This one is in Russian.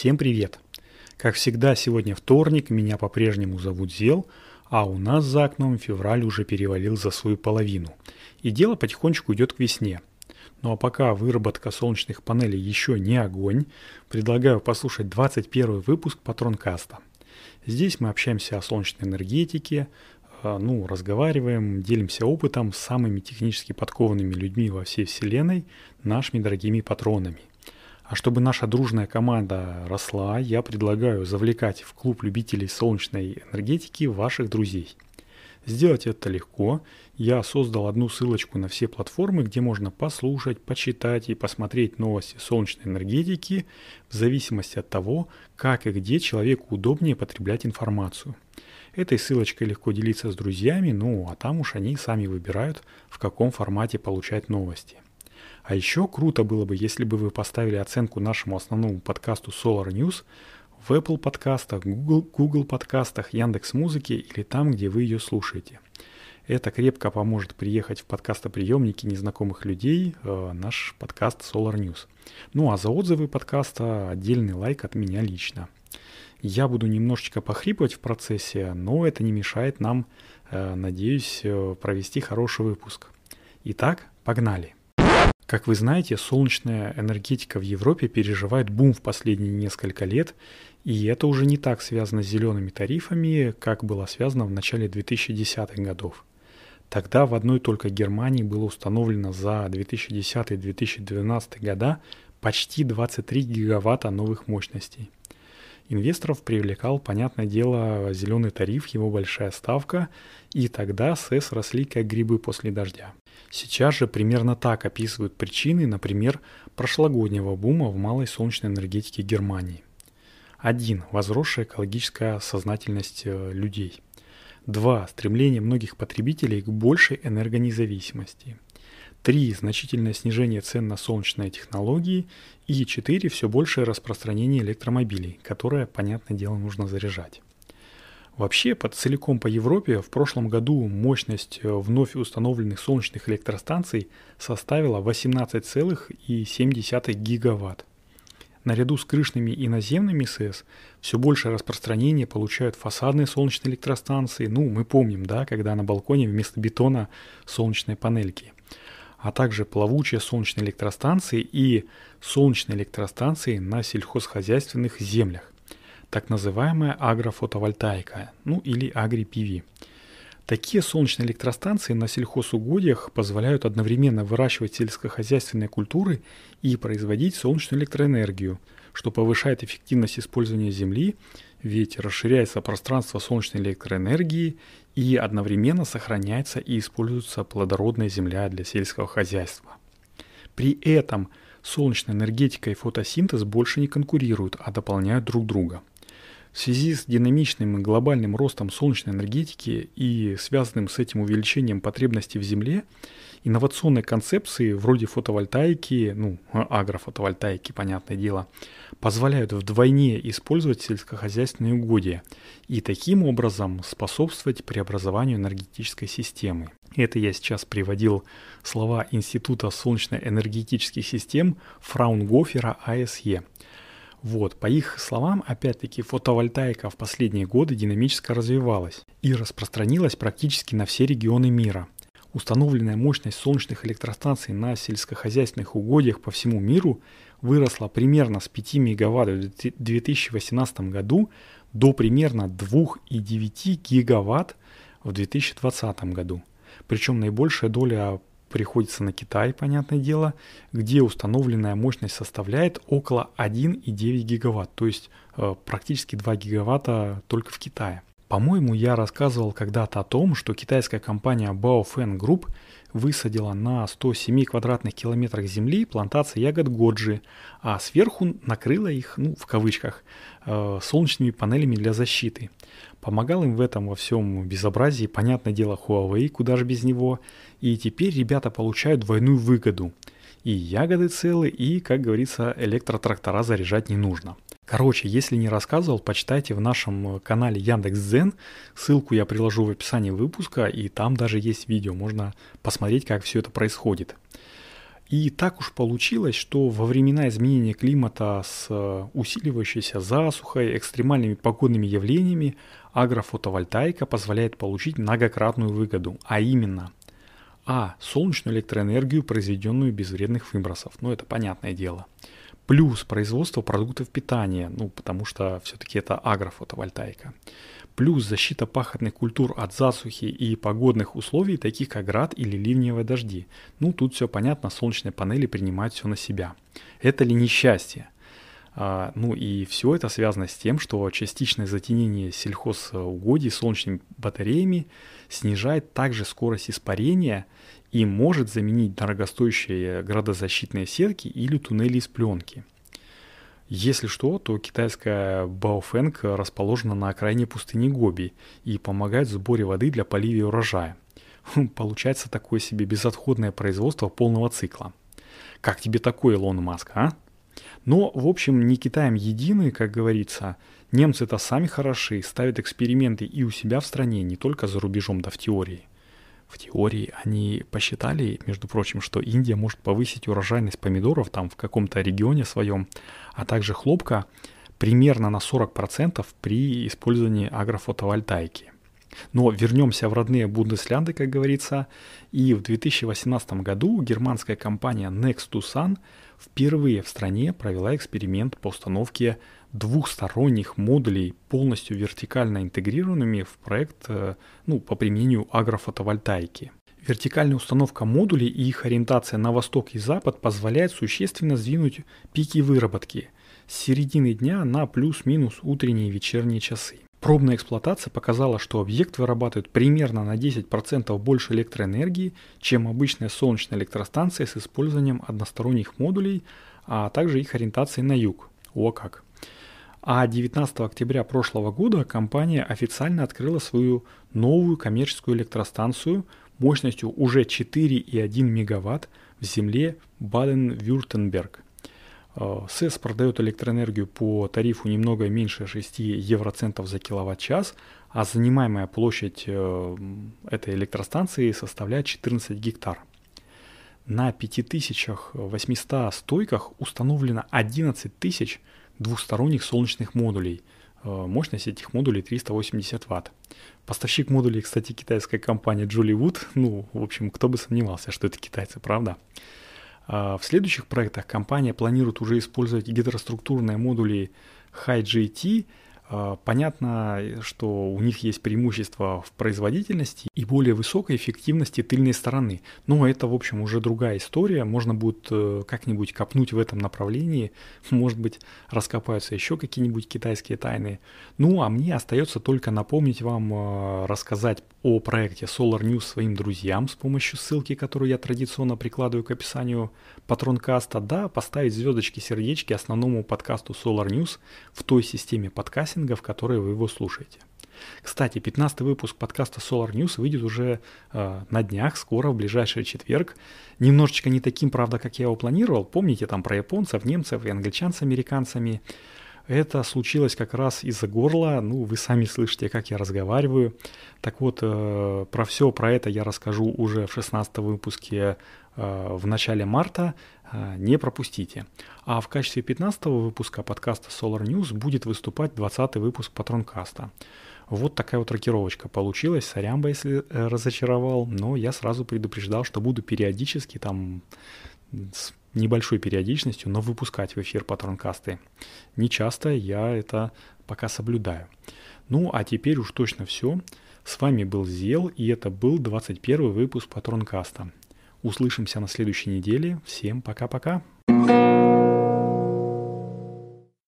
Всем привет! Как всегда, сегодня вторник, меня по-прежнему зовут Зел, а у нас за окном февраль уже перевалил за свою половину. И дело потихонечку идет к весне. Ну а пока выработка солнечных панелей еще не огонь, предлагаю послушать 21 выпуск Патронкаста. Здесь мы общаемся о солнечной энергетике, э, ну, разговариваем, делимся опытом с самыми технически подкованными людьми во всей Вселенной, нашими дорогими патронами. А чтобы наша дружная команда росла, я предлагаю завлекать в клуб любителей солнечной энергетики ваших друзей. Сделать это легко. Я создал одну ссылочку на все платформы, где можно послушать, почитать и посмотреть новости солнечной энергетики в зависимости от того, как и где человеку удобнее потреблять информацию. Этой ссылочкой легко делиться с друзьями, ну а там уж они сами выбирают, в каком формате получать новости – а еще круто было бы, если бы вы поставили оценку нашему основному подкасту Solar News в Apple подкастах, Google, Google подкастах, Яндекс Музыке или там, где вы ее слушаете. Это крепко поможет приехать в подкастоприемники незнакомых людей э, наш подкаст Solar News. Ну а за отзывы подкаста отдельный лайк от меня лично. Я буду немножечко похрипывать в процессе, но это не мешает нам, э, надеюсь, э, провести хороший выпуск. Итак, погнали! Как вы знаете, солнечная энергетика в Европе переживает бум в последние несколько лет, и это уже не так связано с зелеными тарифами, как было связано в начале 2010-х годов. Тогда в одной только Германии было установлено за 2010-2012 года почти 23 гигаватта новых мощностей. Инвесторов привлекал, понятное дело, зеленый тариф, его большая ставка, и тогда СЭС росли как грибы после дождя. Сейчас же примерно так описывают причины, например, прошлогоднего бума в малой солнечной энергетике Германии. 1. Возросшая экологическая сознательность э, людей. 2. Стремление многих потребителей к большей энергонезависимости. 3. Значительное снижение цен на солнечные технологии. И 4. Все большее распространение электромобилей, которое, понятное дело, нужно заряжать. Вообще, под целиком по Европе в прошлом году мощность э, вновь установленных солнечных электростанций составила 18,7 гигаватт. Наряду с крышными и наземными СЭС все большее распространение получают фасадные солнечные электростанции. Ну, мы помним, да, когда на балконе вместо бетона солнечные панельки. А также плавучие солнечные электростанции и солнечные электростанции на сельхозхозяйственных землях так называемая агрофотовольтаика, ну или агри-ПВ. Такие солнечные электростанции на сельхозугодиях позволяют одновременно выращивать сельскохозяйственные культуры и производить солнечную электроэнергию, что повышает эффективность использования земли, ведь расширяется пространство солнечной электроэнергии и одновременно сохраняется и используется плодородная земля для сельского хозяйства. При этом солнечная энергетика и фотосинтез больше не конкурируют, а дополняют друг друга – в связи с динамичным и глобальным ростом солнечной энергетики и связанным с этим увеличением потребностей в Земле, инновационные концепции вроде фотовольтаики, ну, агрофотовольтаики, понятное дело, позволяют вдвойне использовать сельскохозяйственные угодья и таким образом способствовать преобразованию энергетической системы. Это я сейчас приводил слова Института солнечно-энергетических систем Фраунгофера АСЕ – вот, по их словам, опять-таки, фотовольтаика в последние годы динамически развивалась и распространилась практически на все регионы мира. Установленная мощность солнечных электростанций на сельскохозяйственных угодьях по всему миру выросла примерно с 5 мегаватт в 2018 году до примерно 2,9 гигаватт в 2020 году. Причем наибольшая доля приходится на Китай, понятное дело, где установленная мощность составляет около 1,9 гигаватт, то есть э, практически 2 гигаватта только в Китае. По-моему, я рассказывал когда-то о том, что китайская компания Baofeng Group высадила на 107 квадратных километрах земли плантации ягод годжи, а сверху накрыла их, ну, в кавычках, э, солнечными панелями для защиты. Помогал им в этом во всем безобразии, понятное дело, Huawei, куда же без него. И теперь ребята получают двойную выгоду. И ягоды целы, и, как говорится, электротрактора заряжать не нужно. Короче, если не рассказывал, почитайте в нашем канале Яндекс.Дзен. Ссылку я приложу в описании выпуска, и там даже есть видео, можно посмотреть, как все это происходит. И так уж получилось, что во времена изменения климата с э, усиливающейся засухой, экстремальными погодными явлениями, агрофотовольтаика позволяет получить многократную выгоду, а именно а. Солнечную электроэнергию, произведенную без вредных выбросов, ну это понятное дело. Плюс производство продуктов питания, ну потому что все-таки это агрофотовольтаика плюс защита пахотных культур от засухи и погодных условий, таких как град или ливневые дожди. Ну, тут все понятно, солнечные панели принимают все на себя. Это ли несчастье? А, ну и все это связано с тем, что частичное затенение сельхозугодий солнечными батареями снижает также скорость испарения и может заменить дорогостоящие градозащитные сетки или туннели из пленки – если что, то китайская Баофэнг расположена на окраине пустыни Гоби и помогает в сборе воды для поливия урожая. Хм, получается такое себе безотходное производство полного цикла. Как тебе такой, Илон Маск, а? Но, в общем, не Китаем едины, как говорится. Немцы-то сами хороши, ставят эксперименты и у себя в стране, не только за рубежом, да в теории. В теории они посчитали, между прочим, что Индия может повысить урожайность помидоров там в каком-то регионе своем, а также хлопка примерно на 40% при использовании агрофотовольтайки. Но вернемся в родные Бундеслянды, как говорится, и в 2018 году германская компания Next to Sun впервые в стране провела эксперимент по установке двухсторонних модулей, полностью вертикально интегрированными в проект э, ну, по применению агрофотовольтайки. Вертикальная установка модулей и их ориентация на восток и запад позволяет существенно сдвинуть пики выработки с середины дня на плюс-минус утренние и вечерние часы. Пробная эксплуатация показала, что объект вырабатывает примерно на 10% больше электроэнергии, чем обычная солнечная электростанция с использованием односторонних модулей, а также их ориентацией на юг. О как! А 19 октября прошлого года компания официально открыла свою новую коммерческую электростанцию мощностью уже 4,1 мегаватт в земле Баден-Вюртемберг. Э, СЭС продает электроэнергию по тарифу немного меньше 6 евроцентов за киловатт-час, а занимаемая площадь э, этой электростанции составляет 14 гектар. На 5800 стойках установлено 11 тысяч двухсторонних солнечных модулей. Э, мощность этих модулей 380 Вт. Поставщик модулей, кстати, китайская компания Jolleywood. Ну, в общем, кто бы сомневался, что это китайцы, правда? В следующих проектах компания планирует уже использовать гидроструктурные модули HiGT а, понятно, что у них есть преимущество в производительности и более высокой эффективности тыльной стороны. Но это, в общем, уже другая история. Можно будет э, как-нибудь копнуть в этом направлении. Может быть, раскопаются еще какие-нибудь китайские тайны. Ну, а мне остается только напомнить вам, э, рассказать о проекте Solar News своим друзьям с помощью ссылки, которую я традиционно прикладываю к описанию патронкаста. Да, поставить звездочки, сердечки основному подкасту Solar News в той системе подкастинга, подкастинга, в которой вы его слушаете. Кстати, 15 выпуск подкаста Solar News выйдет уже э, на днях, скоро, в ближайший четверг. Немножечко не таким, правда, как я его планировал. Помните там про японцев, немцев и англичан с американцами. Это случилось как раз из-за горла. Ну, вы сами слышите, как я разговариваю. Так вот, э, про все про это я расскажу уже в 16 выпуске в начале марта. Э, не пропустите. А в качестве 15 выпуска подкаста Solar News будет выступать 20 выпуск Патронкаста. Вот такая вот рокировочка получилась. Сорямба, если э, разочаровал, но я сразу предупреждал, что буду периодически там с небольшой периодичностью, но выпускать в эфир патронкасты. Не часто я это пока соблюдаю. Ну, а теперь уж точно все. С вами был Зел, и это был 21 выпуск патронкаста. Услышимся на следующей неделе. Всем пока-пока.